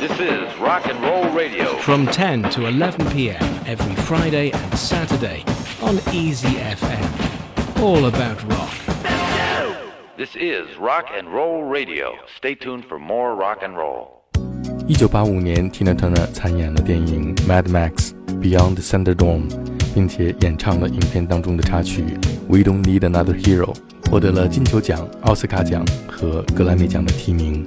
This is Rock and Roll Radio. From 10 to 11 p.m. every Friday and Saturday on Easy FM. All about rock. This is Rock and Roll Radio. Stay tuned for more rock and roll. 一九八五年，Tina Turner 参演了电影《Mad Max Beyond the Thunderdome》，并且演唱了影片当中的插曲《We Don't Need Another Hero》，获得了金球奖、奥斯卡奖和格莱美奖的提名。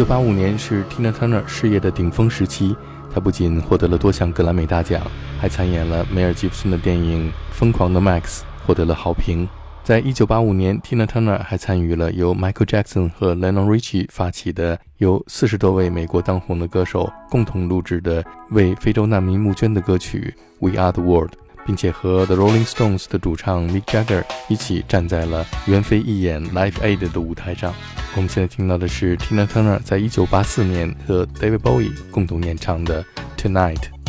九八五年是 Tina Turner 事业的顶峰时期，她不仅获得了多项格莱美大奖，还参演了梅尔吉普森的电影《疯狂的 Max》，获得了好评。在一九八五年，Tina Turner 还参与了由 Michael Jackson 和 l e n o n Richie 发起的由四十多位美国当红的歌手共同录制的为非洲难民募捐的歌曲《We Are the World》。并且和 The Rolling Stones 的主唱 Mick Jagger 一起站在了袁飞一演 Live Aid 的舞台上。我们现在听到的是 Tina Turner 在1984年和 David Bowie 共同演唱的 Tonight。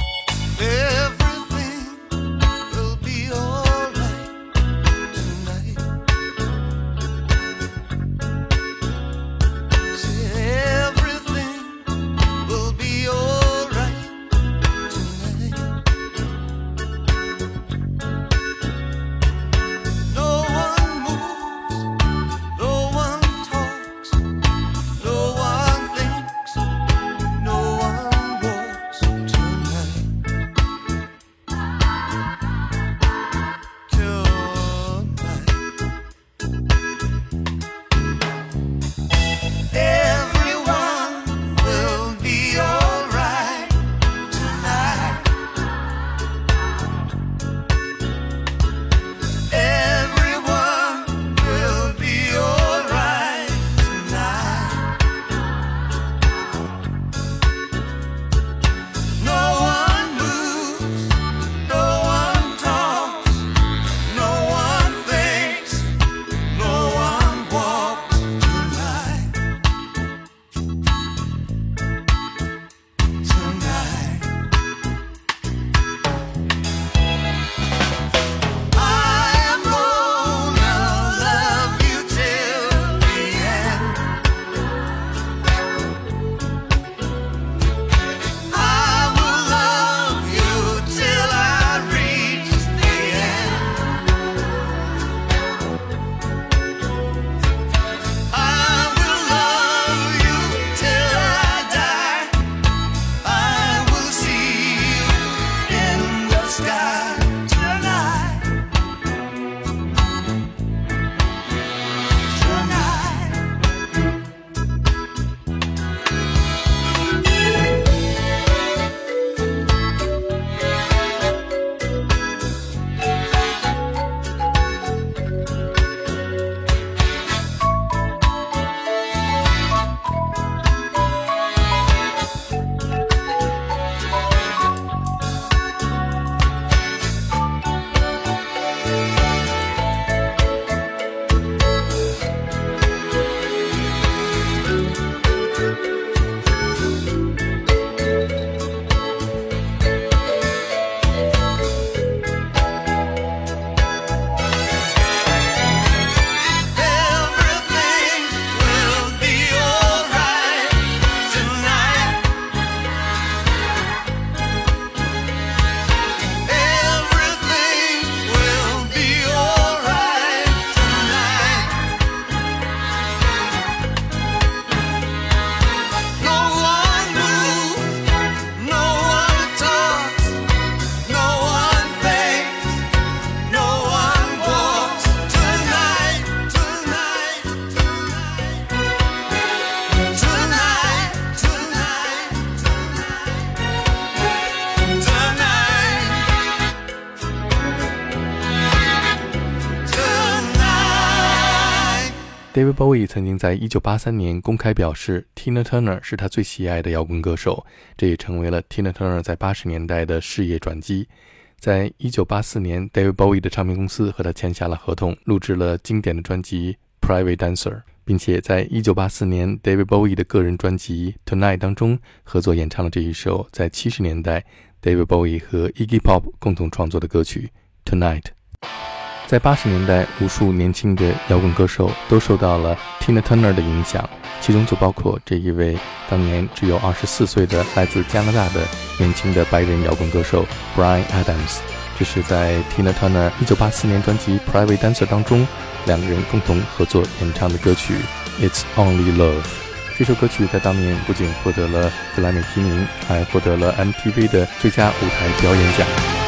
Bowie 曾经在1983年公开表示，Tina Turner 是他最喜爱的摇滚歌手，这也成为了 Tina Turner 在80年代的事业转机。在1984年，David Bowie 的唱片公司和他签下了合同，录制了经典的专辑《Private Dancer》，并且在1984年，David Bowie 的个人专辑《Tonight》当中合作演唱了这一首在70年代 David Bowie 和 Iggy Pop 共同创作的歌曲《Tonight》。在八十年代，无数年轻的摇滚歌手都受到了 Tina Turner 的影响，其中就包括这一位当年只有二十四岁的来自加拿大的年轻的白人摇滚歌手 Brian Adams。这是在 Tina Turner 一九八四年专辑《Private Dancer》当中，两个人共同合作演唱的歌曲《It's Only Love》。这首歌曲在当年不仅获得了格莱美提名，还获得了 MTV 的最佳舞台表演奖。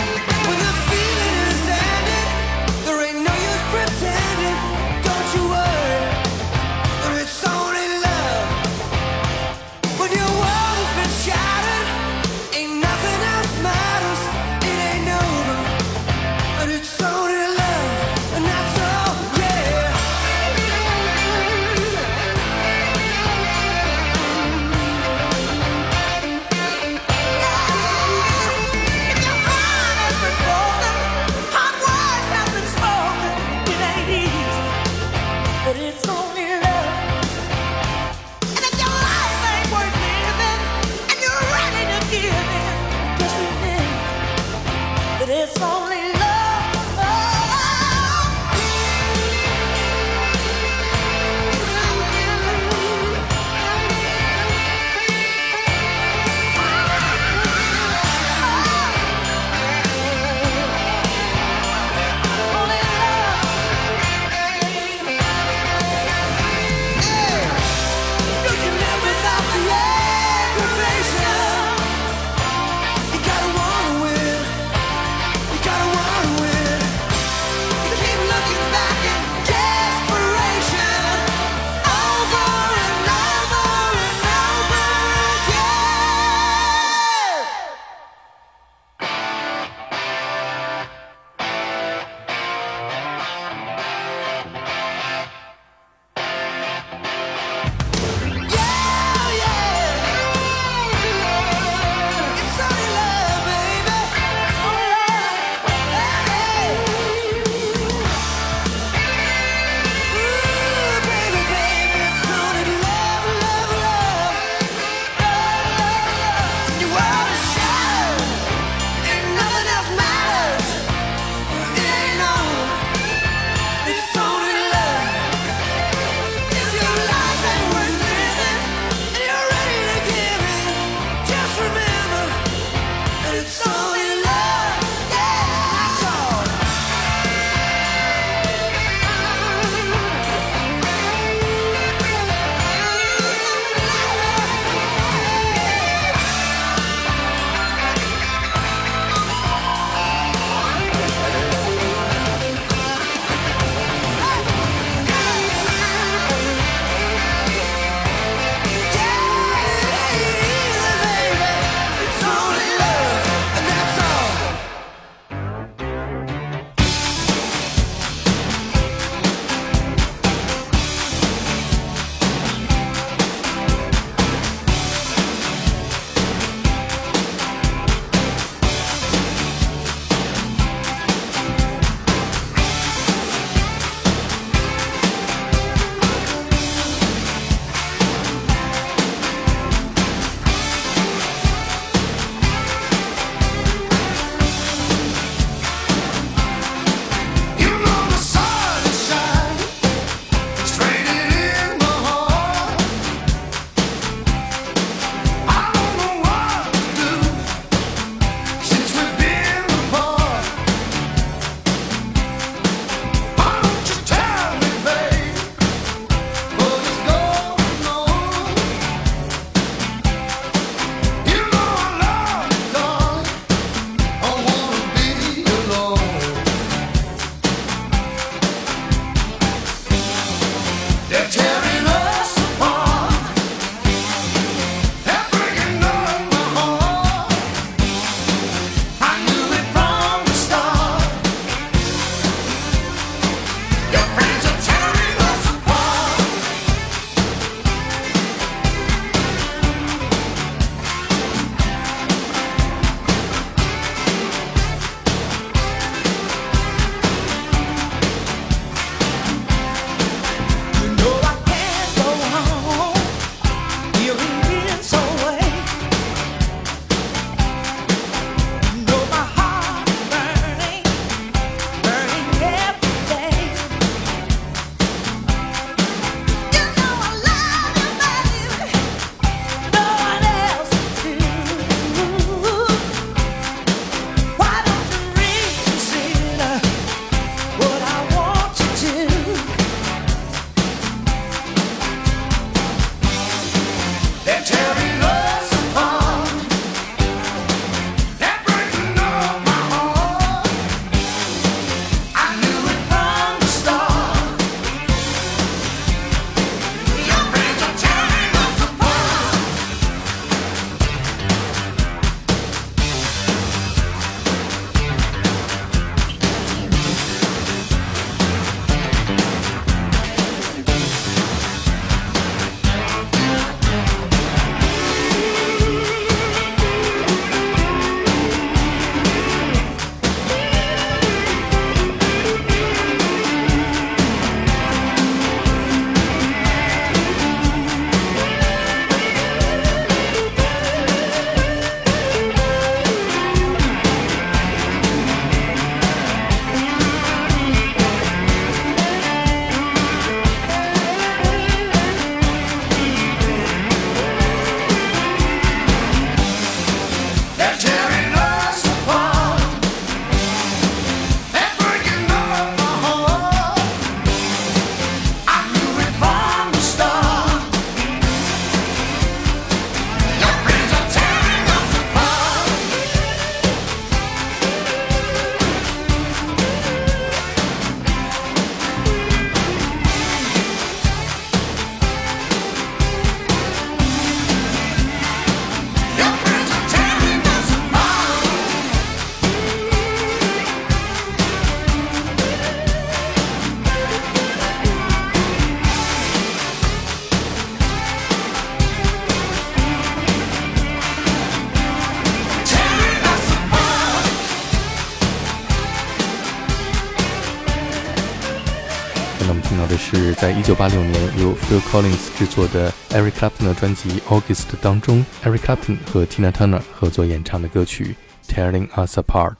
1986年由 Phil Collins 制作的 Eric Clapton 的专辑《August》当中，Eric Clapton 和 Tina Turner 合作演唱的歌曲《Tearing Us Apart》。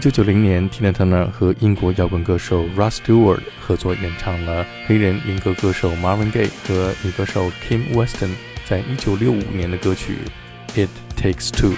1990年，Tina Turner 和英国摇滚歌手 Russ Stewart 合作演唱了黑人民歌歌手 Marvin Gaye 和女歌手 Kim Weston 在1965年的歌曲《It Takes Two》。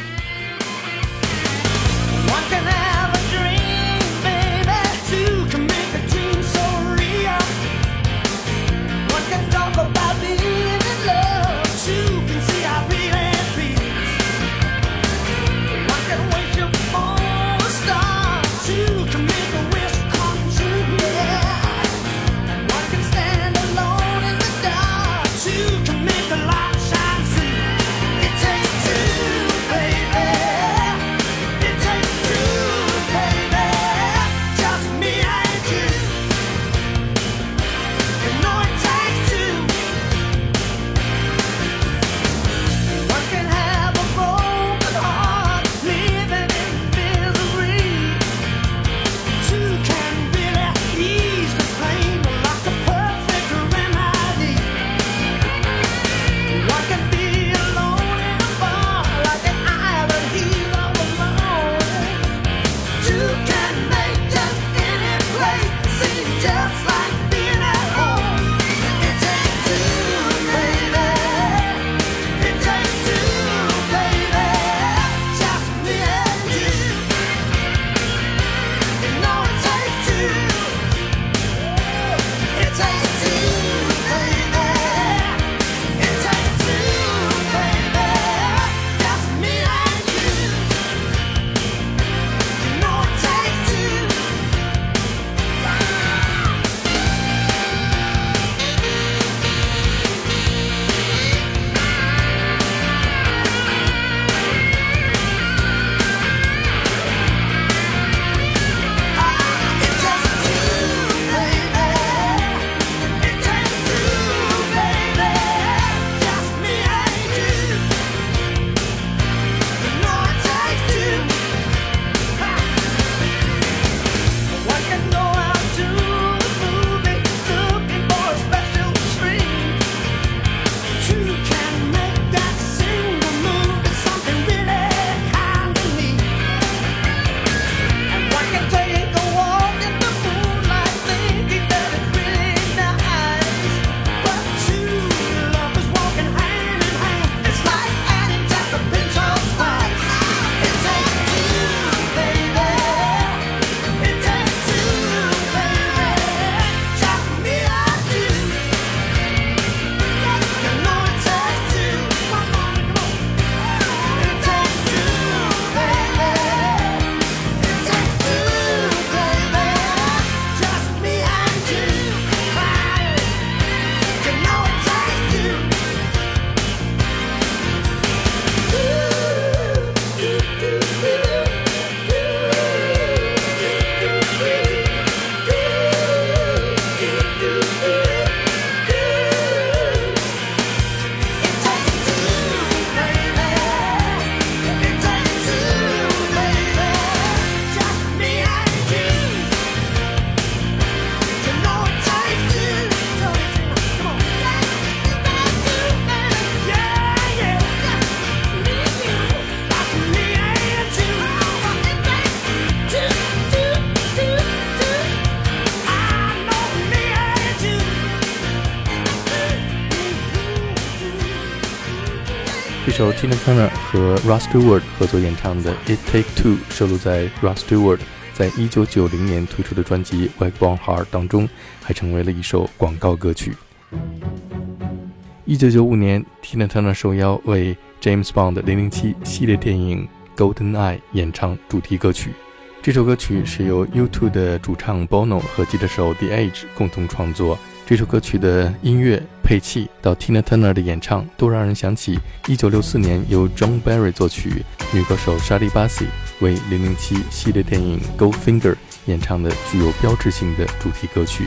这首 Tina Turner 和 ra stewart 合作演唱的《It Take Two》收录在 ra stewart 在一九九零年推出的专辑《White One Heart》当中，还成为了一首广告歌曲。一九九五年，Tina Turner 受邀为 James Bond 零零七系列电影《Golden Eye》演唱主题歌曲。这首歌曲是由 U2 的主唱 Bono 和吉他手 The Edge 共同创作。这首歌曲的音乐配器到 Tina Turner 的演唱，都让人想起1964年由 John Barry 作曲、女歌手 Shirley Bassey 为007系列电影《Goldfinger》演唱的具有标志性的主题歌曲。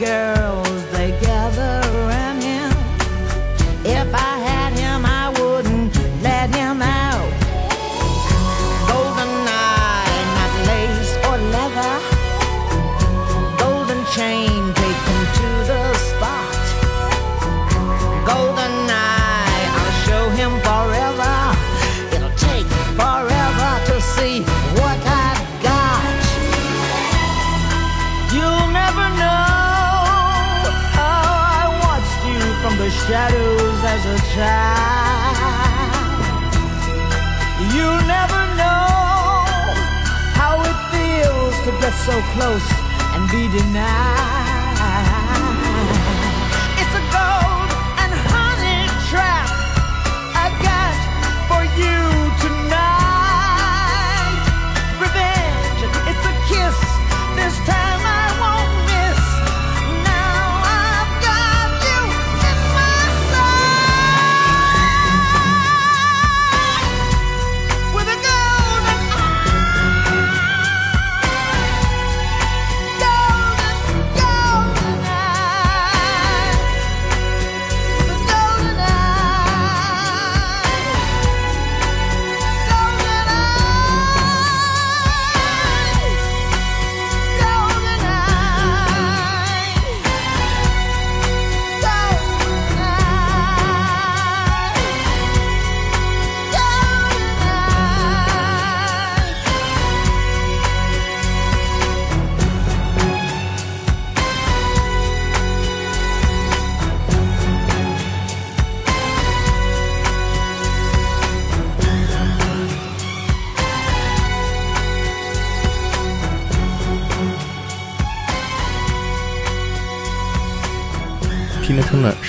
girl. get so close and be denied.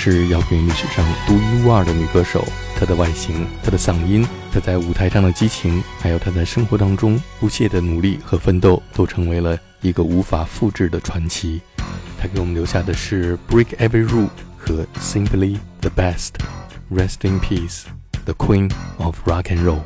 是摇滚历史上独一无二的女歌手。她的外形、她的嗓音、她在舞台上的激情，还有她在生活当中不懈的努力和奋斗，都成为了一个无法复制的传奇。她给我们留下的是《Break Every Rule》和《Simply the Best》，Rest in Peace，The Queen of Rock and Roll。